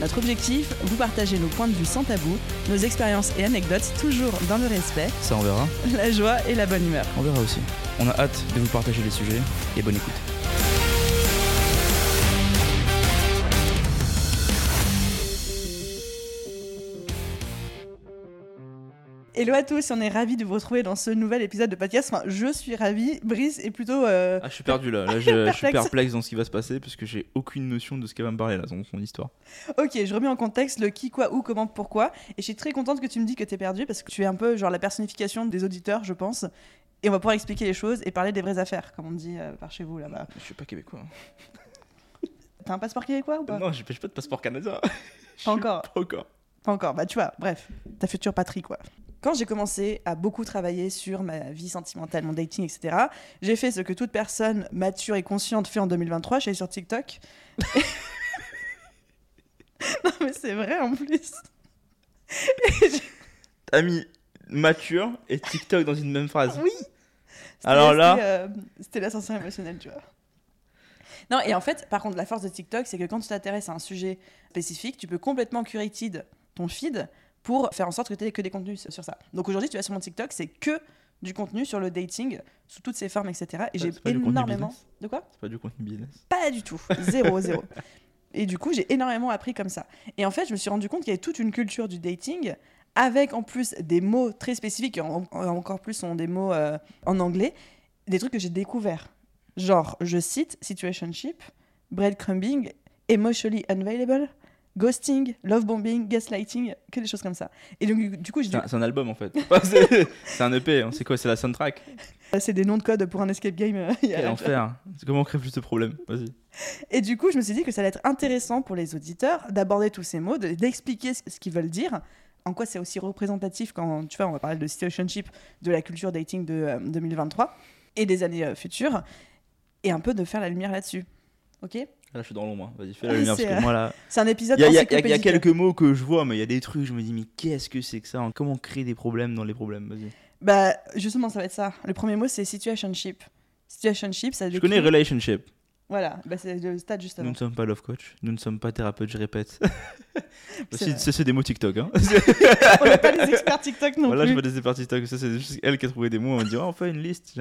Notre objectif, vous partager nos points de vue sans tabou, nos expériences et anecdotes toujours dans le respect, Ça on verra, la joie et la bonne humeur. on verra aussi. On a hâte de vous partager les sujets et bonne écoute. Hello à tous, on est ravis de vous retrouver dans ce nouvel épisode de podcast. Enfin, je suis ravie. Brice est plutôt. euh, Ah je suis perdu là, là je, je suis Perplexe. dans ce qui va se passer parce que j'ai aucune notion de ce qu'elle va me parler là dans son histoire. Ok, je remets en contexte le qui, quoi, où, comment, pourquoi. Et je suis très contente que tu me dis que t'es perdu parce que tu es un peu genre la personnification des auditeurs, je pense. Et on va pouvoir expliquer les choses et parler des vraies affaires, comme on dit euh, par chez vous là-bas. Je suis pas québécois. T'as un passeport québécois ou pas? Non, j'ai pas de passeport canadien. Pas encore. Pas encore. Pas encore. Bah tu vois, bref, ta future patrie quoi. Quand j'ai commencé à beaucoup travailler sur ma vie sentimentale, mon dating, etc., j'ai fait ce que toute personne mature et consciente fait en 2023. Je suis allée sur TikTok. non mais c'est vrai en plus. T'as mis mature et TikTok dans une même phrase. Oui. C'était- Alors là- c'était, euh, C'était l'ascenseur émotionnel, tu vois. Non, et en fait, par contre, la force de TikTok, c'est que quand tu t'intéresses à un sujet spécifique, tu peux complètement curated ton feed pour faire en sorte que tu aies que des contenus sur ça. Donc aujourd'hui, tu vas sur mon TikTok, c'est que du contenu sur le dating, sous toutes ses formes, etc. Et j'ai énormément. De quoi? C'est pas du contenu business. Pas du tout. Zéro, zéro. Et du coup, j'ai énormément appris comme ça. Et en fait, je me suis rendu compte qu'il y avait toute une culture du dating, avec en plus des mots très spécifiques, et en- en- encore plus sont des mots euh, en anglais, des trucs que j'ai découverts. Genre, je cite situationship, breadcrumbing, emotionally unavailable, ghosting, love bombing, gaslighting, que des choses comme ça. Et donc, du coup, j'ai C'est un, album en fait. C'est un EP, c'est quoi C'est la soundtrack c'est des noms de code pour un escape game. euh, Quel enfer comment on crée plus de problèmes? Vas-y. Et du coup, je me suis dit que ça allait être intéressant pour les auditeurs d'aborder tous ces mots, de- d'expliquer ce, ce qu'ils veulent dire, en quoi c'est aussi représentatif quand, tu vois, on va parler de situationship, de la culture dating de euh, 2023 et des années euh, futures, et un peu de faire la lumière là-dessus. Ok? Là, je suis dans l'ombre. hein. Vas-y, fais la Ah, lumière c'est, là. Un épisode Il y a, y y quelques mots que je vois, mais il y a des trucs, je me dis, mais qu'est-ce que c'est que ça hein Comment créer des problèmes dans les problèmes Vas-y. Bah, justement, ça va être ça. Le premier mot, c'est situationship. Situationship, ça Je décrit- connais relationship. Voilà, bah, c'est le stade juste Nous ne sommes pas love coach, nous ne sommes pas thérapeute, je répète. C'est ça, c'est des mots TikTok. Hein. On n'est pas les experts TikTok non voilà, je plus. vois des experts TikTok. Ça, c'est juste elle qui a trouvé des mots. On dit, oh, on fait une liste.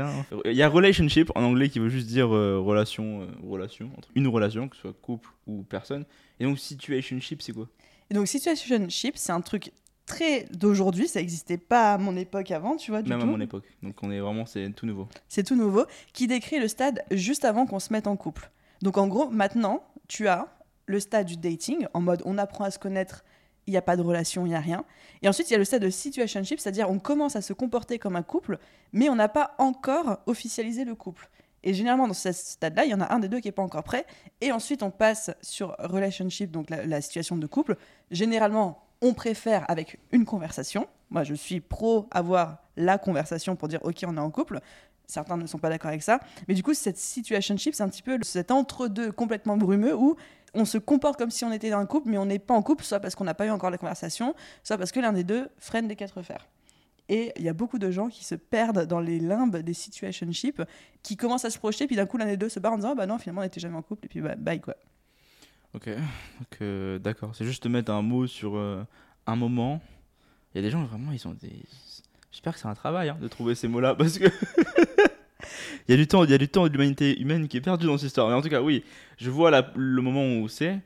Il y a relationship en anglais qui veut juste dire euh, relation, euh, relation, entre une relation, que ce soit couple ou personne. Et donc, situationship, c'est quoi? Et donc, situationship, c'est un truc très d'aujourd'hui, ça n'existait pas à mon époque avant, tu vois, du Même tout. à mon époque. Donc, on est vraiment, c'est tout nouveau. C'est tout nouveau, qui décrit le stade juste avant qu'on se mette en couple. Donc en gros, maintenant, tu as le stade du dating, en mode on apprend à se connaître, il n'y a pas de relation, il n'y a rien. Et ensuite, il y a le stade de situationship, c'est-à-dire on commence à se comporter comme un couple, mais on n'a pas encore officialisé le couple. Et généralement, dans ce stade-là, il y en a un des deux qui n'est pas encore prêt. Et ensuite, on passe sur relationship, donc la, la situation de couple. Généralement, on préfère avec une conversation. Moi, je suis pro avoir la conversation pour dire, OK, on est en couple. Certains ne sont pas d'accord avec ça. Mais du coup, cette situationship, c'est un petit peu cet entre-deux complètement brumeux où on se comporte comme si on était dans un couple, mais on n'est pas en couple, soit parce qu'on n'a pas eu encore la conversation, soit parce que l'un des deux freine des quatre fers. Et il y a beaucoup de gens qui se perdent dans les limbes des situationships, qui commencent à se projeter, puis d'un coup l'un des deux se barre en disant Ah bah non, finalement on n'était jamais en couple, et puis bah, bye quoi. Ok, donc euh, d'accord. C'est juste mettre un mot sur euh, un moment. Il y a des gens vraiment, ils ont des. J'espère que c'est un travail hein, de trouver ces mots-là parce que. Il y a du temps, il y a du temps de l'humanité humaine qui est perdu dans cette histoire. Mais en tout cas, oui, je vois la- le moment où c'est.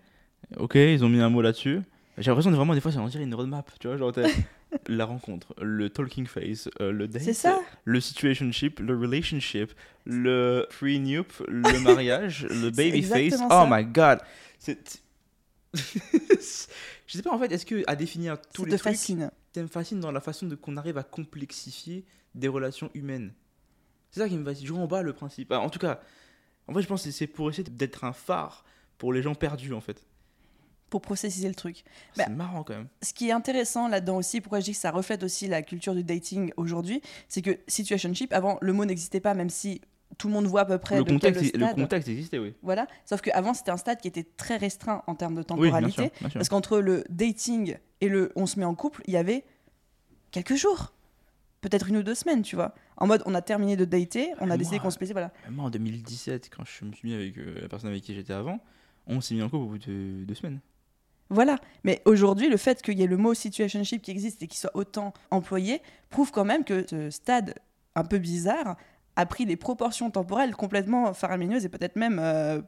Ok, ils ont mis un mot là-dessus. J'ai l'impression de vraiment des fois, ça on dirait une roadmap, tu vois, genre la rencontre, le talking face, euh, le date, ça le situationship, le relationship, le prenup, le mariage, le baby face. Oh my god. C'est Je sais pas en fait, est-ce que à définir tous Ça les te trucs, fascine. ça me fascine dans la façon de qu'on arrive à complexifier des relations humaines. C'est ça qui me fascine. Je en bas le principe. Ah, en tout cas, en fait, je pense que c'est pour essayer d'être un phare pour les gens perdus en fait. pour processiser le truc. Bah, C'est marrant quand même. Ce qui est intéressant là-dedans aussi, pourquoi je dis que ça reflète aussi la culture du dating aujourd'hui, c'est que situationship, avant, le mot n'existait pas, même si tout le monde voit à peu près Le de quel contexte, le stade. contexte existait, oui. Voilà. Sauf qu'avant, c'était un stade qui était très restreint en termes de Oui, bien temporalité. sûr. bien sûr. Parce qu'entre le dating et le on se met en couple, il y avait quelques jours. Peut-être une ou deux semaines, tu vois. En mode, on a terminé de dater, on a décidé qu'on se plaisait, voilà. Moi, en 2017, quand je me suis mis avec euh, la personne avec qui j'étais avant, on s'est mis en couple au bout de deux semaines. Voilà. Mais aujourd'hui, le fait qu'il y ait le mot situationship qui existe et qu'il soit autant employé prouve quand même que ce stade un peu bizarre a pris des proportions temporelles complètement faramineuses et peut-être même euh,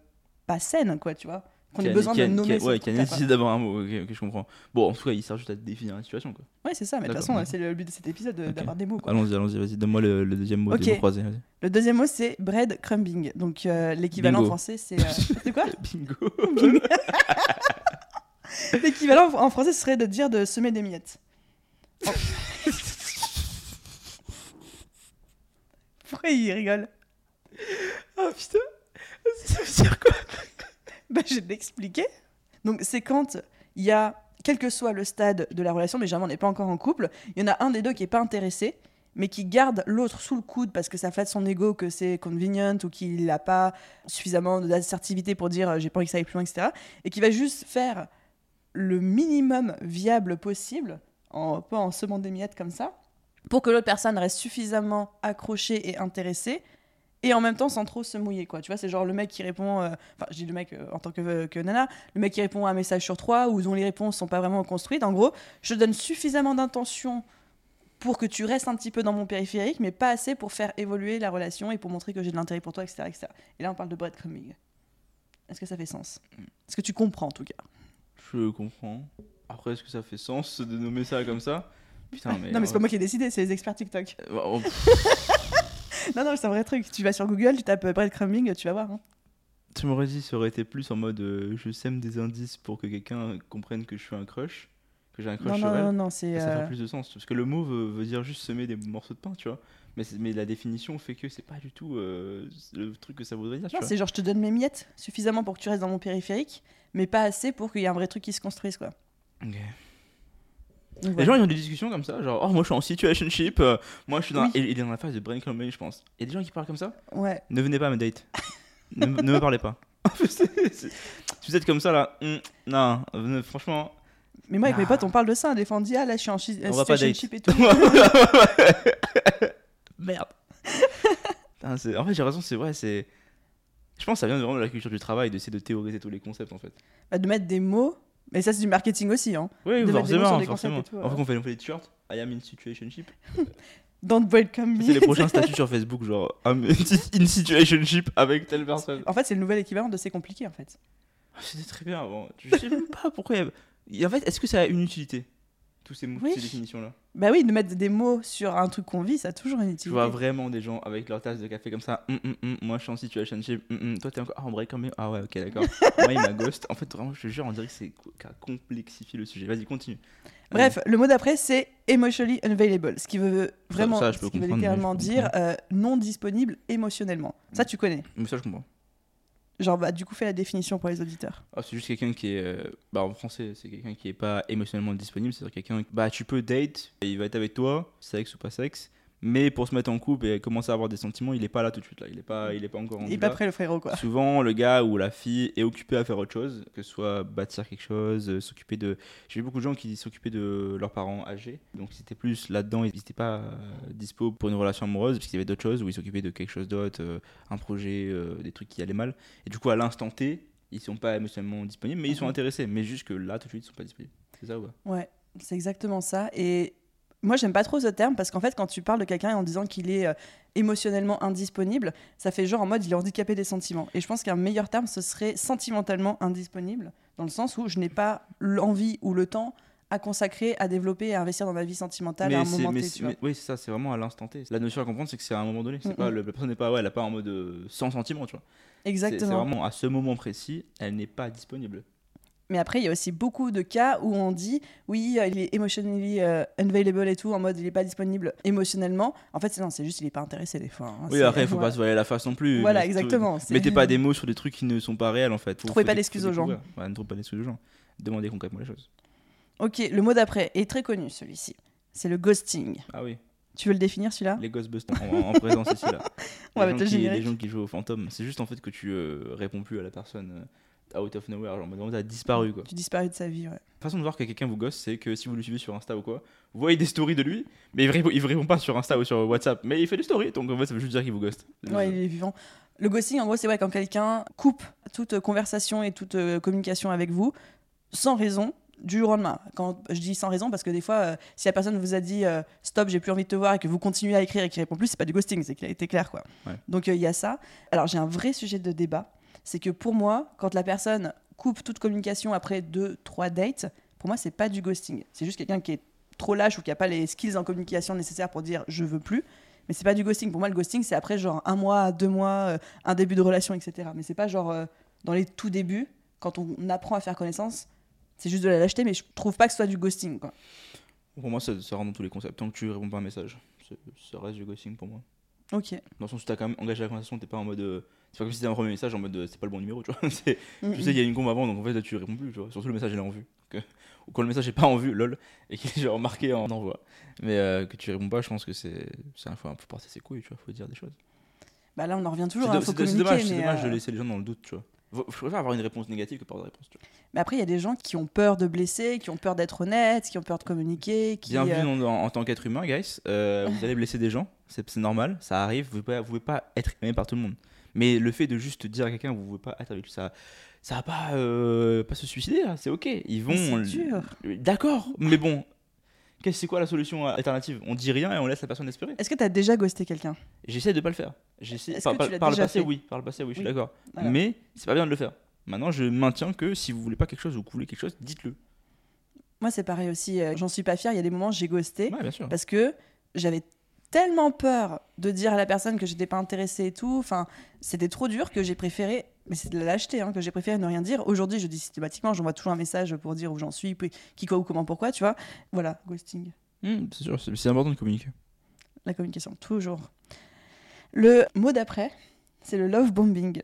pas saines, quoi, tu vois. Qu'on ait besoin de nommer Ouais, qui a nécessité d'avoir un mot, ok, je comprends. Bon, en tout cas, il sert juste à définir la situation, quoi. Ouais, c'est ça, mais de toute façon, c'est le but de cet épisode de- Ok. d'avoir des mots, quoi. Allons-y, allons-y, vas-y, donne-moi le, deuxième mot vas-y. Le deuxième mot, c'est breadcrumbing. Donc, euh, l'équivalent français, c'est. euh, c'est quoi Bingo L'équivalent en français, serait de dire de semer des miettes. Oh. Pourquoi il rigole Ah putain Ça veut dire quoi bah, Je vais te l'expliquer. Donc, c'est quand il y a, quel que soit le stade de la relation, mais jamais on n'est pas encore en couple, il y en a un des deux qui n'est pas intéressé, mais qui garde l'autre sous le coude parce que ça flatte son ego, que c'est convenient ou qu'il n'a pas suffisamment d'assertivité pour dire euh, j'ai pas envie que ça aille plus loin, etc. Et qui va juste faire le minimum viable possible, en, pas en semant des miettes comme ça, pour que l'autre personne reste suffisamment accrochée et intéressée, et en même temps sans trop se mouiller, quoi. Tu vois, c'est genre le mec qui répond, euh, enfin, je dis le mec euh, en tant que, que nana, le mec qui répond à un message sur trois ou dont les réponses sont pas vraiment construites. En gros, je donne suffisamment d'intention pour que tu restes un petit peu dans mon périphérique, mais pas assez pour faire évoluer la relation et pour montrer que j'ai de l'intérêt pour toi, etc., etc. Et là, on parle de breadcrumbing. Est-ce que ça fait sens? Est-ce que tu comprends, en tout cas? Je comprends. Après, est-ce que ça fait sens de nommer ça comme ça? Putain, mais. Non, mais c'est pas moi qui ai décidé, c'est les experts TikTok. Euh, oh, Non, non, c'est un vrai truc. Tu vas sur Google, tu tapes euh, breadcrumbing, tu vas voir. hein. Tu m'aurais dit, ça aurait été plus en mode euh, je sème des indices pour que quelqu'un comprenne que je suis un crush, que j'ai un crush Non, sur non, elle. non, non, c'est. Ça euh, fait plus de sens. Parce que le mot veut, veut dire juste semer des morceaux de pain, tu vois. Mais, la définition fait que c'est pas du tout euh, le truc que ça voudrait dire, tu Non, vois. c'est genre je te donne mes miettes suffisamment pour que tu restes dans mon périphérique, mais pas assez pour qu'il y ait un vrai truc qui se construise, quoi. Ok. Les gens ils ont des discussions comme ça, genre oh moi je suis en situationship, euh, moi je suis dans Oui. il est dans la phase de brainstorming je pense. Il y a des gens qui parlent comme ça? Ouais. Ne venez pas à me date. ne, ne me parlez pas. Si vous êtes comme ça là, hum, non, venez- franchement. Mais moi, avec mes potes, on parle de ça. Des fois, on dit, ah là, je suis en chi- situationship et tout. Merde. Putain, c'est- en fait j'ai raison, c'est vrai, c'est. Je pense que ça vient vraiment de la culture du travail, d'essayer de théoriser tous les concepts en fait. Bah, de mettre des mots. Mais ça, c'est du marketing aussi. Hein. Oui, De forcément, des forcément. et tout, En fait, ouais. on fait, on fait des t-shirts. I am in situationship. Don't welcome C'est les me. prochains statuts sur Facebook, genre I'm in situationship avec telle personne. En fait, c'est le nouvel équivalent de c'est compliqué, en fait. Ah, C'était très bien avant. Je sais même pas pourquoi. y a- en fait, est-ce que ça a une utilité? Tous ces mots, Oui. ces définitions-là. Bah oui, de mettre des mots sur un truc qu'on vit, ça a toujours une Je utilité. vois vraiment des gens avec leur tasse de café comme ça. Hum, hum, hum, moi, je suis en situationship. Hum, hum. Toi, t'es encore. Ah, en break quand même. Ah ouais, ok, d'accord. moi, il m'a ghost. En fait, vraiment, je te jure, on dirait que c'est co- qu'à complexifier le sujet. Vas-y, continue. Bref, le mot d'après, c'est emotionally unavailable, ce qui veut vraiment, ça, je peux ce qui veut littéralement je dire euh, non disponible émotionnellement. Ça, tu connais. Mais ça, je comprends. Genre, bah, du coup, fais la définition pour les auditeurs. Ah, c'est juste quelqu'un qui est. euh, Bah, en français, c'est quelqu'un qui est pas émotionnellement disponible. C'est-à-dire quelqu'un. Bah, tu peux date, il va être avec toi, sexe ou pas sexe. Mais pour se mettre en couple et commencer à avoir des sentiments, il est pas là tout de suite. Là. Il est pas, il est pas encore Il rendu est pas prêt, le frérot, quoi. Souvent, le gars ou la fille est occupé à faire autre chose, que ce soit bâtir quelque chose, euh, s'occuper de. J'ai vu beaucoup de gens qui s'occupaient de leurs parents âgés, donc ils étaient plus là-dedans, ils n'étaient pas euh, dispo pour une relation amoureuse, parce qu'il y avait d'autres choses où ils s'occupaient de quelque chose d'autre, euh, un projet, euh, des trucs qui allaient mal. Et du coup, à l'instant T, ils sont pas émotionnellement disponibles, mais ils sont Mhm. intéressés, mais juste que là, tout de suite, ils sont pas disponibles. C'est ça ou pas? Ouais, c'est exactement ça. Et moi, j'aime pas trop ce terme parce qu'en fait, quand tu parles de quelqu'un en disant qu'il est euh, émotionnellement indisponible, ça fait genre en mode il est handicapé des sentiments. Et je pense qu'un meilleur terme, ce serait sentimentalement indisponible, dans le sens où je n'ai pas l'envie ou le temps à consacrer, à développer à investir dans ma vie sentimentale à un moment mais T. mais- oui, c'est ça, c'est vraiment à l'instant T. La notion à comprendre, c'est que c'est à un moment donné. C'est pas, le- la personne n'est pas, ouais, elle pas en mode euh, sans sentiment, tu vois. C'est- C'est Exactement. vraiment à ce moment précis, elle n'est pas disponible. Mais après, il y a aussi beaucoup de cas où on dit oui, euh, il est emotionally euh, unavailable et tout, en mode il n'est pas disponible émotionnellement. En fait, c'est non, c'est juste il n'est pas intéressé des fois. hein. Oui, après, il faut voilà. pas se voiler la face non plus. Voilà, exactement. c'est- Mettez pas des mots sur des trucs qui ne sont pas réels en fait. Faut- Trouvez faut pas d'excuses faut aux gens. Ouais, ne trouvez pas d'excuses aux gens. Demandez concrètement les choses. Ok, le mot d'après est très connu celui-ci. C'est le ghosting. Ah oui, Tu veux le définir celui-là? Les Ghostbusters en, en présence ici là. On va les, gens qui, les gens qui jouent au fantôme, c'est juste en fait que tu euh, réponds plus à la personne euh, out of nowhere, genre en mode, t'as disparu quoi. Tu disparais de sa vie, ouais. La façon de voir que quelqu'un vous gosse, c'est que si vous le suivez sur Insta ou quoi, vous voyez des stories de lui, mais il répond, il répond pas sur Insta ou sur WhatsApp, mais il fait des stories, donc en fait ça veut juste dire qu'il vous ghost. Ouais, il est vivant. Le ghosting, en gros, c'est ouais, quand quelqu'un coupe toute conversation et toute euh, communication avec vous sans raison du jour au lendemain. Quand je dis sans raison, parce que des fois, euh, si la personne vous a dit euh, stop, j'ai plus envie de te voir et que vous continuez à écrire et qu'il répond plus, c'est pas du ghosting, c'est qu'il a été clair, quoi. Ouais. Donc il y a ça. Alors j'ai un vrai sujet de débat, c'est que pour moi, quand la personne coupe toute communication après deux, trois dates, pour moi, c'est pas du ghosting. C'est juste quelqu'un qui est trop lâche ou qui a pas les skills en communication nécessaires pour dire je veux plus. Mais c'est pas du ghosting. Pour moi, le ghosting, c'est après genre un mois, deux mois, euh, un début de relation, etc. Mais c'est pas genre euh, dans les tout débuts, quand on apprend à faire connaissance, c'est juste de la lâcheté, mais je trouve pas que ce soit du ghosting. Pour moi, ça, ça rentre dans tous les concepts. Tant que tu réponds pas à un message, ça reste du ghosting pour moi. Ok. Dans le sens où t'as quand même engagé la conversation, t'es pas en mode. euh, c'est pas comme si c'était un premier message en mode euh, c'est pas le bon numéro, tu vois. Mm, Tu sais, il y a une combe avant, donc en fait là, tu réponds plus, tu vois. Surtout le message il est en vue. Donc, euh, ou quand le message est pas en vue, lol, et qu'il est genre marqué en envoi. Mais euh, que tu réponds pas, je pense que c'est. C'est un faut faut porter ses couilles, tu vois, faut dire des choses. Bah là, on en revient toujours. faut c'est dommage, mais, dommage de laisser les gens dans le doute, tu vois. Je préfère avoir une réponse négative que pas de réponse, tu vois. mais après, il y a des gens qui ont peur de blesser, qui ont peur d'être honnêtes, qui ont peur de communiquer. Qui, Bienvenue euh, en, en- en tant qu'être humain, guys. Euh, vous allez blesser des gens, c'est normal, ça arrive. Vous pouvez, vous pouvez pas être aimé par tout le monde. Mais le fait de juste dire à quelqu'un que vous pouvez pas être avec lui, ça, ça va pas, euh, pas se suicider, là, c'est ok. Ils vont. C'est dur. D'accord, mais bon. Qu'est-ce c'est quoi la solution alternative? On dit rien et on laisse la personne espérer. Est-ce que tu as déjà ghosté quelqu'un? J'essaie de pas le faire. J'essaie par, le passé, oui. Par le passé, oui, je suis Oui. d'accord. Voilà. Mais c'est pas bien de le faire. Maintenant, je maintiens que si vous voulez pas quelque chose ou que vous voulez quelque chose, dites-le. Moi, c'est pareil aussi. euh, J'en suis pas fière. Il y a des moments, j'ai ghosté Ouais, parce que j'avais tellement peur de dire à la personne que j'étais pas intéressée et tout. Enfin, c'était trop dur que j'ai préféré. Mais c'est de la lâcheté, hein, que j'ai préféré ne rien dire. Aujourd'hui, je dis systématiquement, j'envoie toujours un message pour dire où j'en suis, puis qui, quoi, ou comment, pourquoi, tu vois. Voilà, ghosting. Hmm, c'est sûr, c'est important de communiquer. La communication, toujours. Le mot d'après, c'est le love bombing.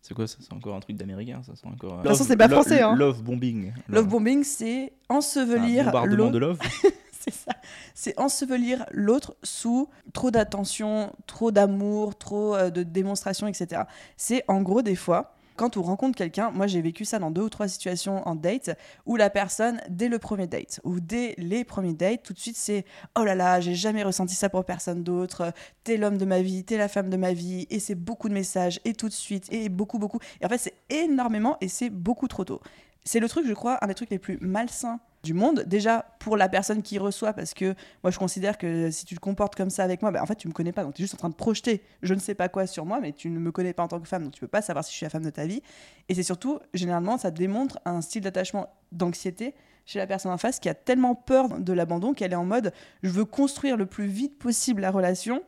C'est quoi ça? C'est encore un truc d'américain, ça? C'est encore. toute façon, c'est pas français, hein. Love bombing. Love bombing, c'est ensevelir Un bombardement de love. c'est ça. C'est ensevelir l'autre sous trop d'attention, trop d'amour, trop euh, de démonstration, etc. C'est en gros des fois, quand on rencontre quelqu'un, moi j'ai vécu ça dans deux ou trois situations en date, où la personne, dès le premier date, ou dès les premiers dates, tout de suite c'est oh là là, j'ai jamais ressenti ça pour personne d'autre, t'es l'homme de ma vie, t'es la femme de ma vie, et c'est beaucoup de messages, et tout de suite, et beaucoup, beaucoup. Et en fait, c'est énormément, et c'est beaucoup trop tôt. C'est le truc, je crois, un des trucs les plus malsains du monde. Déjà pour la personne qui reçoit, parce que moi je considère que si tu te comportes comme ça avec moi, bah, en fait tu me connais pas, donc tu es juste en train de projeter je ne sais pas quoi sur moi, mais tu ne me connais pas en tant que femme, donc tu peux pas savoir si je suis la femme de ta vie. Et c'est surtout, généralement, ça démontre un style d'attachement, d'anxiété chez la personne en face qui a tellement peur de l'abandon qu'elle est en mode je veux construire le plus vite possible la relation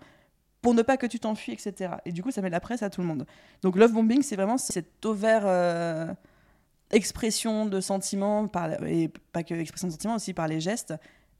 pour ne pas que tu t'enfuis, etc. Et du coup, ça met la presse à tout le monde. Donc, love bombing, c'est vraiment cet ovaire euh, expression de sentiments, par, et pas que expression de sentiments, aussi par les gestes,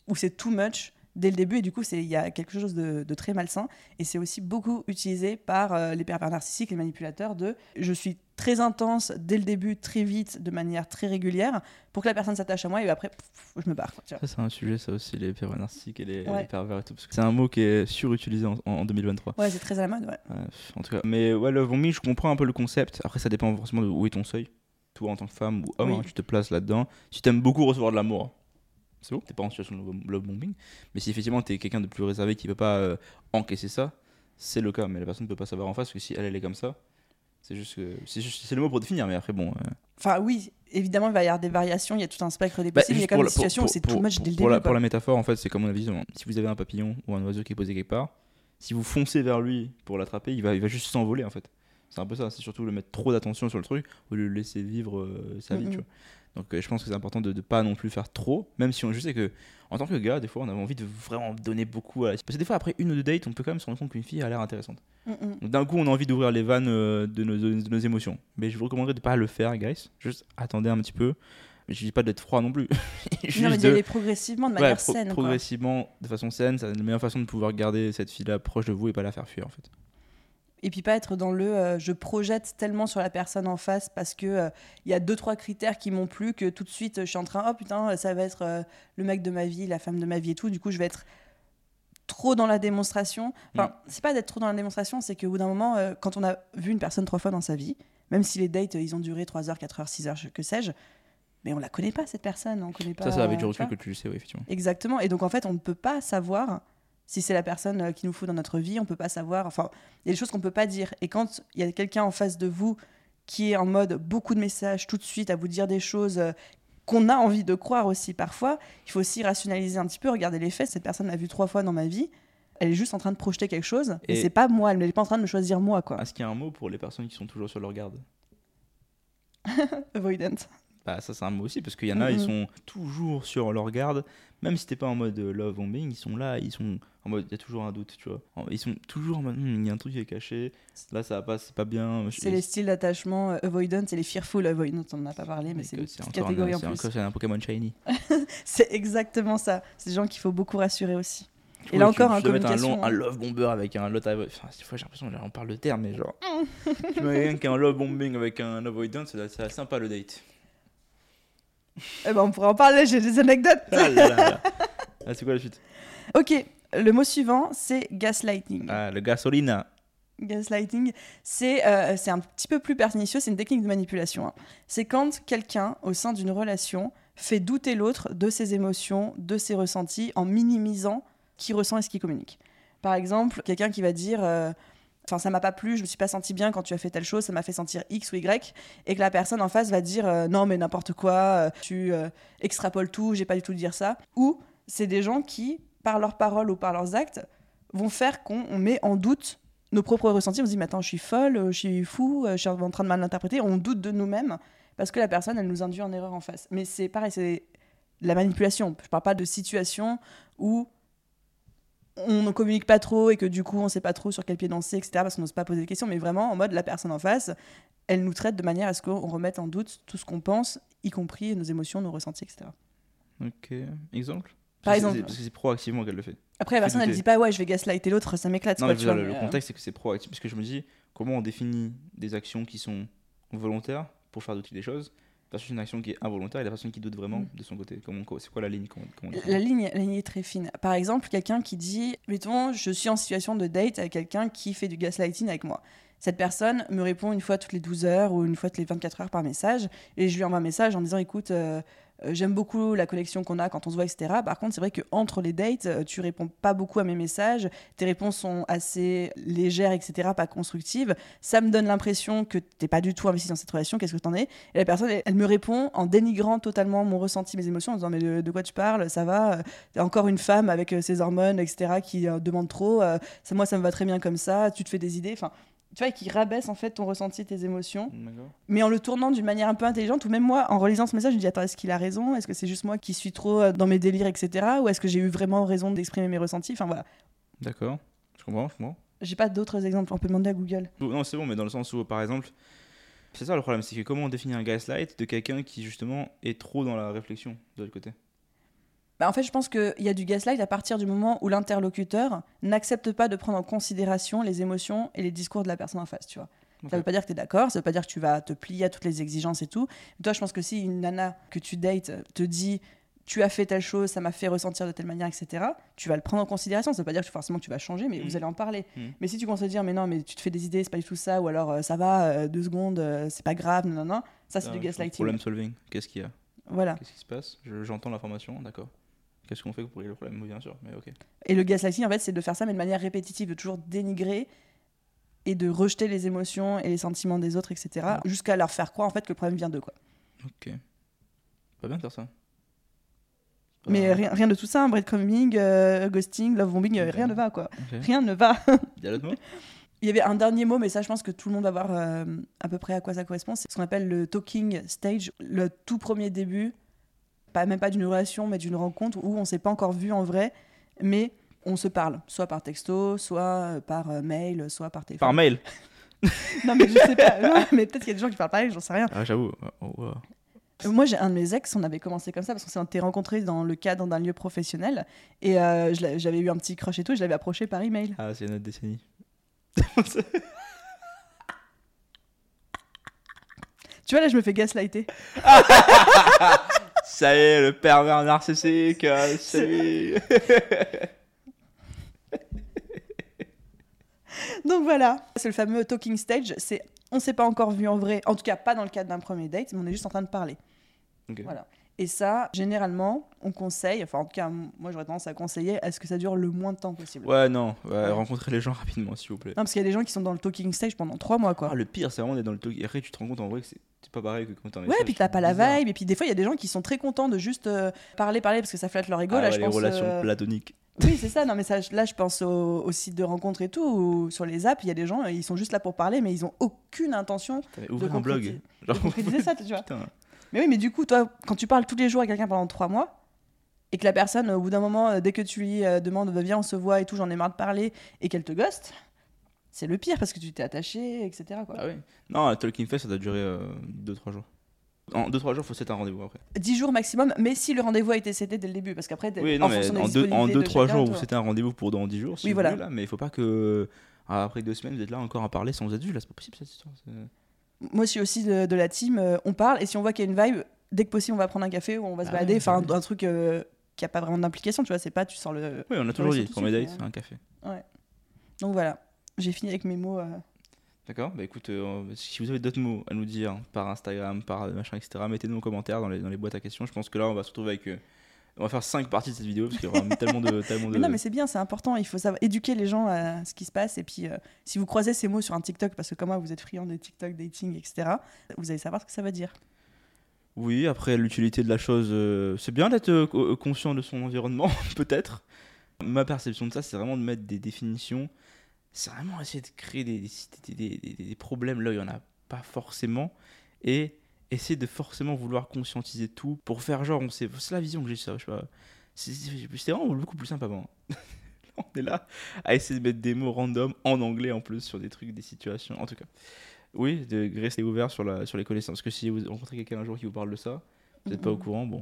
où c'est too much dès le début, et du coup, c'est- il y a quelque chose de, de très malsain. Et c'est aussi beaucoup utilisé par euh, les pervers narcissiques, les manipulateurs, de je suis très intense dès le début, très vite, de manière très régulière, pour que la personne s'attache à moi, et après, pff, je me barre. quoi. Ça, c'est un sujet, ça aussi, les pervers narcissiques et les, Ouais. les pervers et tout. Parce que c'est un mot qui est surutilisé en, en 2023. Ouais, c'est très à la mode, ouais. Ouais, en tout cas. Mais ouais, love bombing, je comprends un peu le concept. Après, ça dépend forcément de où est ton seuil. Toi, en tant que femme ou homme, Oui. hein, tu te places là-dedans. Si t'aimes beaucoup recevoir de l'amour, c'est bon, t'es pas en situation de love- bombing. Mais si effectivement t'es quelqu'un de plus réservé qui peut pas euh, encaisser ça, c'est le cas. Mais la personne ne peut pas savoir en face que si elle, elle est comme ça, c'est juste que. C'est le mot pour définir, mais après, bon. euh, Enfin, oui, évidemment, il va y avoir des variations, il y a tout un spectre des Bah, possibles, il y a quand même des situations où c'est much pour- dès le début. la, pour la métaphore, en fait, c'est comme on a dit. Si vous avez un papillon ou un oiseau qui est posé quelque part, si vous foncez vers lui pour l'attraper, il va, il va juste s'envoler en fait. C'est un peu ça, c'est surtout le mettre trop d'attention sur le truc ou le laisser vivre euh, sa vie, tu vois. Donc euh, je pense que c'est important de ne pas non plus faire trop, même si on, je sais que en tant que gars, des fois on a envie de vraiment donner beaucoup à la... Parce que des fois après une ou deux dates, on peut quand même se rendre compte qu'une fille a l'air intéressante. Mm. Donc d'un coup on a envie d'ouvrir les vannes euh, de nos, de nos émotions. Mais je vous recommanderais de pas le faire, guys. Juste attendez un petit peu. Mais je dis pas d'être froid non plus. Non, mais d'y de- aller progressivement, de Ouais, manière pro- saine. quoi. progressivement, de façon saine, c'est la meilleure façon de pouvoir garder cette fille-là proche de vous et pas la faire fuir en fait. Et puis pas être dans le euh, je projette tellement sur la personne en face parce que euh, il y a deux trois critères qui m'ont plu que tout de suite je suis en train oh putain ça va être euh, le mec de ma vie, la femme de ma vie et tout. Du coup je vais être trop dans la démonstration. Enfin Mm. c'est pas d'être trop dans la démonstration, c'est qu'au bout d'un moment euh, quand on a vu une personne trois fois dans sa vie, même si les dates euh, ils ont duré 3 heures, 4 heures, 6 heures, que sais-je, mais on la connaît pas cette personne, on connaît pas. ça, c'est avec du recul que tu le sais, oui, effectivement. Exactement. Et donc, en fait, on ne peut pas savoir si c'est la personne euh, qui nous faut dans notre vie. On peut pas savoir. Enfin, il y a des choses qu'on peut pas dire. Et quand il y a quelqu'un en face de vous qui est en mode beaucoup de messages tout de suite à vous dire des choses euh, qu'on a envie de croire aussi parfois, il faut aussi rationaliser un petit peu, regarder les faits. Cette personne l'a vu trois fois dans ma vie. Elle est juste en train de projeter quelque chose. Et, Et- c'est pas moi. Elle n'est pas en train de me choisir moi, quoi. Est-ce qu'il y a un mot pour les personnes qui sont toujours sur leur garde Avoidant. Bah ça c'est un mot aussi parce qu'il y en a ils sont toujours sur leur garde même si t'es pas en mode euh, love bombing ils sont là ils sont en mode il y a toujours un doute tu vois En- ils sont toujours en mode Hmm, il y a un truc qui est caché là ça va pas c'est pas bien C'est les styles d'attachement euh, avoidant et les fearful avoidant. On n'en a pas parlé, mais c'est une c'est petite un, catégorie en c'est plus. c'est un Pokémon shiny C'est exactement ça. C'est des gens qu'il faut beaucoup rassurer aussi. Tu Et vois, là tu- encore, tu en dois mettre un, long, un hein. love bomber avec un lot avo- enfin fois j'ai l'impression on parle de terme mais genre tu mets quelqu'un qui un love bombing avec un avoidance c'est c'est sympa le date Eh ben, on pourrait en parler, j'ai des anecdotes. ah là là là. Ah, c'est quoi la suite? Ok, le mot suivant, c'est gaslighting. ah le gasolina Gaslighting, c'est euh, c'est un petit peu plus pernicieux, c'est une technique de manipulation. hein. C'est quand quelqu'un, au sein d'une relation, fait douter l'autre de ses émotions, de ses ressentis, en minimisant qui ressent et ce qu'il communique. Par exemple, quelqu'un qui va dire euh, Enfin, ça m'a pas plu, je me suis pas senti bien quand tu as fait telle chose, ça m'a fait sentir X ou Y, et que la personne en face va dire euh, non, mais n'importe quoi, euh, tu euh, extrapoles tout, j'ai pas du tout dire ça. Ou c'est des gens qui, par leurs paroles ou par leurs actes, vont faire qu'on on met en doute nos propres ressentis. On se dit, mais attends, je suis folle, je suis fou, je suis en train de mal l'interpréter. On doute de nous-mêmes parce que la personne, elle nous induit en erreur en face. Mais c'est pareil, c'est la manipulation. Je parle pas de situation où on ne communique pas trop et que du coup on sait pas trop sur quel pied danser, etc. parce qu'on n'ose pas poser des questions, mais vraiment en mode la personne en face, elle nous traite de manière à ce qu'on remette en doute tout ce qu'on pense, y compris nos émotions, nos ressentis, etc. ok exemple? Par exemple. c'est- parce que c'est proactivement qu'elle le fait Après, la personne, elle douter. dit pas ouais, je vais gaslighter l'autre, ça m'éclate. Non, quoi, mais tu vois, le, mais, euh, contexte, c'est que c'est proactif. Parce que je me dis, comment on définit des actions qui sont volontaires pour faire douter des choses? Versus une action qui est involontaire et la personne qui doute vraiment Mm. de son côté C'est quoi la ligne comment, La ligne, la ligne est très fine. Par exemple, quelqu'un qui dit, mettons, je suis en situation de date avec quelqu'un qui fait du gaslighting avec moi. Cette personne me répond une fois toutes les 12 heures ou une fois toutes les 24 heures par message, et je lui envoie un message en disant, écoute, euh, j'aime beaucoup la connexion qu'on a quand on se voit, etc. Par contre, c'est vrai qu'entre les dates, euh, tu réponds pas beaucoup à mes messages, tes réponses sont assez légères, etc., pas constructives. Ça me donne l'impression que t'es pas du tout investi dans cette relation, qu'est-ce que t'en es? Et la personne, elle, me répond en dénigrant totalement mon ressenti, mes émotions, en disant, mais de, quoi tu parles? Ça va? Euh, encore une femme avec euh, ses hormones, etc., qui euh, demande trop. euh, moi, ça me va très bien comme ça. Tu te fais des idées? Enfin, tu vois, qui rabaisse en fait ton ressenti, tes émotions, mais en le tournant d'une manière un peu intelligente. Ou même moi, en relisant ce message, je me dis attends, est-ce qu'il a raison? Est-ce que c'est juste moi qui suis trop euh, dans mes délires, etc. Ou est-ce que j'ai eu vraiment raison d'exprimer mes ressentis? Enfin voilà. D'accord. Je comprends, je comprends. J'ai pas d'autres exemples. On peut demander à Google. Non, c'est bon, mais dans le sens où, par exemple, c'est ça le problème, c'est que comment on définit un gaslight de quelqu'un qui, justement, est trop dans la réflexion de l'autre côté? Bah, en fait, je pense qu'il y a du gaslight à partir du moment où l'interlocuteur n'accepte pas de prendre en considération les émotions et les discours de la personne en face, tu vois. Ça veut pas dire que tu es d'accord, ça veut pas dire que tu vas te plier à toutes les exigences et tout. Toi, je pense que si une nana que tu dates te dit tu as fait telle chose, ça m'a fait ressentir de telle manière, etc., tu vas le prendre en considération. Ça veut pas dire que forcément que tu vas changer, mais Mhm. vous allez en parler. Mhm. Mais si tu commences à dire mais non, mais tu te fais des idées, c'est pas du tout ça, ou alors euh, ça va, euh, deux secondes, euh, c'est pas grave, non, non, non, ça c'est Ah, du gaslighting. Problem solving. Qu'est-ce qu'il y a? Voilà. Qu'est-ce qui se passe? Je- J'entends l'information, d'accord. Qu'est-ce qu'on fait pour régler le problème bien sûr, mais ok. Et le gaslighting, en fait, c'est de faire ça, mais de manière répétitive, de toujours dénigrer et de rejeter les émotions et les sentiments des autres, etc., jusqu'à leur faire croire en fait que le problème vient d'eux, quoi. Ok. Pas bien de faire ça. Mais rien, rien de tout ça, hein, breadcrumbing, euh, ghosting, love bombing, euh, rien ne va, quoi. Rien ne va. Il y a l'autre mot Il y avait un dernier mot, mais ça, je pense que tout le monde va voir euh, à peu près à quoi ça correspond. C'est ce qu'on appelle le talking stage, le tout premier début, pas même pas d'une relation, mais d'une rencontre où on s'est pas encore vu en vrai, mais on se parle, soit par texto, soit euh, par euh, mail, soit par téléphone. Par mail Non, mais je sais pas. Non, mais peut-être qu'il y a des gens qui parlent pareil, j'en sais rien. Ah, j'avoue. Oh, wow. Euh, Moi, j'ai un de mes ex, on avait commencé comme ça parce qu'on s'était rencontrés dans le cadre d'un lieu professionnel et euh, j'avais eu un petit crush et tout, et je l'avais approché par email. Ah, c'est notre décennie. Tu vois, là, je me fais gaslighter. Ça y est, le pervers narcissique. euh, Ça y est. Donc voilà, c'est le fameux talking stage. C'est on s'est pas encore vu en vrai, en tout cas pas dans le cadre d'un premier date, mais on est juste en train de parler. Ok. Voilà. Et ça, généralement, on conseille, enfin en tout cas, moi j'aurais tendance à conseiller à ce que ça dure le moins de temps possible. Ouais, non. Ouais, rencontrez les gens rapidement, s'il vous plaît. Non, parce qu'il y a des gens qui sont dans le talking stage pendant trois mois, quoi. Ah, le pire, c'est vraiment d'être dans le talk. Et après, tu te rends compte en vrai que c'est pas pareil que quand t'es en Ouais, puis t'as pas la vibe, et puis des fois il y a des gens qui sont très contents de juste euh, parler, parler parce que ça flatte leur ego. Ah là, ouais, je les pense. relations euh, platoniques. Oui, c'est ça. Non, mais ça, là, je pense aux sites de rencontres et tout, ou sur les apps, il y a des gens, ils sont juste là pour parler, mais ils ont aucune intention Ouvrir un blog. Genre, concrétiser ça, tu vois. putain. Mais oui, mais du coup, toi, quand tu parles tous les jours à quelqu'un pendant trois mois, et que la personne, au bout d'un moment, euh, dès que tu lui euh, demandes, bah, viens, on se voit et tout, j'en ai marre de parler, et qu'elle te ghost, c'est le pire parce que tu t'es attaché, etc. Quoi. Ah ouais. Non, Talking Fest, ça doit durer 2-3 jours. En 2-3 jours, faut setter un rendez-vous après. 10 jours maximum, mais si le rendez-vous a été cédé dès le début, parce qu'après, Oui, en non, mais fonction des en 2-3 disponibilités de chacun, jours, vous c'était un rendez-vous pour dans 10 jours. Si Oui, vous voilà. voulez, là, mais il faut pas que. ah, Après deux semaines, vous êtes là encore à parler sans vous être vu. Là, c'est pas possible cette histoire. Moi, je suis aussi de, de la team, euh, on parle, et si on voit qu'il y a une vibe, dès que possible, on va prendre un café ou on va se Ah balader, ouais, enfin, bah un, un truc euh, qui a pas vraiment d'implication, tu vois, c'est pas, tu sors le. Oui, on a toujours dit, date, suite, c'est un café. Donc voilà, j'ai fini avec mes mots. euh. D'accord Bah écoute, euh, si vous avez d'autres mots à nous dire par Instagram, par euh, machin, etc., mettez-nous en commentaire dans les, dans les boîtes à questions. Je pense que là, on va se retrouver avec. euh, on va faire 5 parties de cette vidéo parce qu'il y aura tellement de. Tellement de... Mais non, mais c'est bien, c'est important. Il faut savoir éduquer les gens à ce qui se passe. Et puis, euh, si vous croisez ces mots sur un TikTok, parce que comme moi, vous êtes friand des TikTok, dating, etc., vous allez savoir ce que ça veut dire. Oui, après, l'utilité de la chose, euh, c'est bien d'être euh, co- conscient de son environnement, peut-être. Ma perception de ça, c'est vraiment de mettre des définitions. C'est vraiment essayer de créer des, des, des- des- des- des problèmes là où il n'y en a pas forcément. Et essayer de forcément vouloir conscientiser tout pour faire genre, on sait. C'est la vision que j'ai, ça, je sais pas. C'était vraiment beaucoup plus simple avant. on est là à essayer de mettre des mots random en anglais en plus sur des trucs, des situations. En tout cas, oui, de rester ouvert sur, la, sur les connaissances. Parce que si vous rencontrez quelqu'un un jour qui vous parle de ça, vous n'êtes pas au Mhm. courant, bon,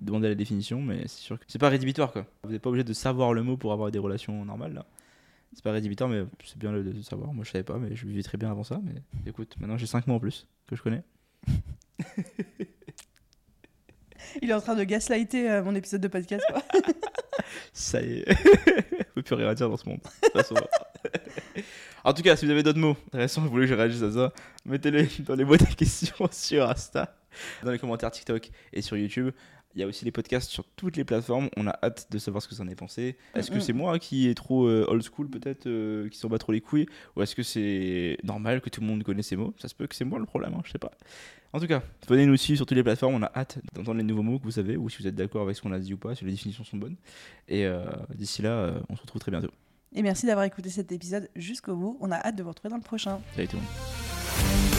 demandez la définition, mais c'est sûr que c'est pas rédhibitoire quoi. Vous n'êtes pas obligé de savoir le mot pour avoir des relations normales là. C'est pas rédhibitoire, mais c'est bien de de savoir. Moi je savais pas, mais je vivais très bien avant ça. Mais écoute, maintenant j'ai 5 mots en plus que je connais. Il est en train de gaslighter euh, mon épisode de podcast. quoi. Ça y est, faut plus rien à dire dans ce monde. De toute façon. en tout cas, si vous avez d'autres mots intéressants, vous voulez que je réagisse à ça, mettez-les dans les boîtes à questions sur Insta, dans les commentaires TikTok et sur YouTube. Il y a aussi les podcasts sur toutes les plateformes. On a hâte de savoir ce que vous en avez pensé. Est-ce que Mhm. c'est moi qui est trop euh, old school, peut-être, euh, qui s'en bat trop les couilles Ou est-ce que c'est normal que tout le monde connaisse ces mots? Ça se peut que c'est moi le problème, hein, je sais pas. En tout cas, venez nous suivre sur toutes les plateformes. On a hâte d'entendre les nouveaux mots que vous savez, ou si vous êtes d'accord avec ce qu'on a dit ou pas, si les définitions sont bonnes. Et euh, d'ici là, on se retrouve très bientôt. Et merci d'avoir écouté cet épisode jusqu'au bout. On a hâte de vous retrouver dans le prochain. Salut tout le monde.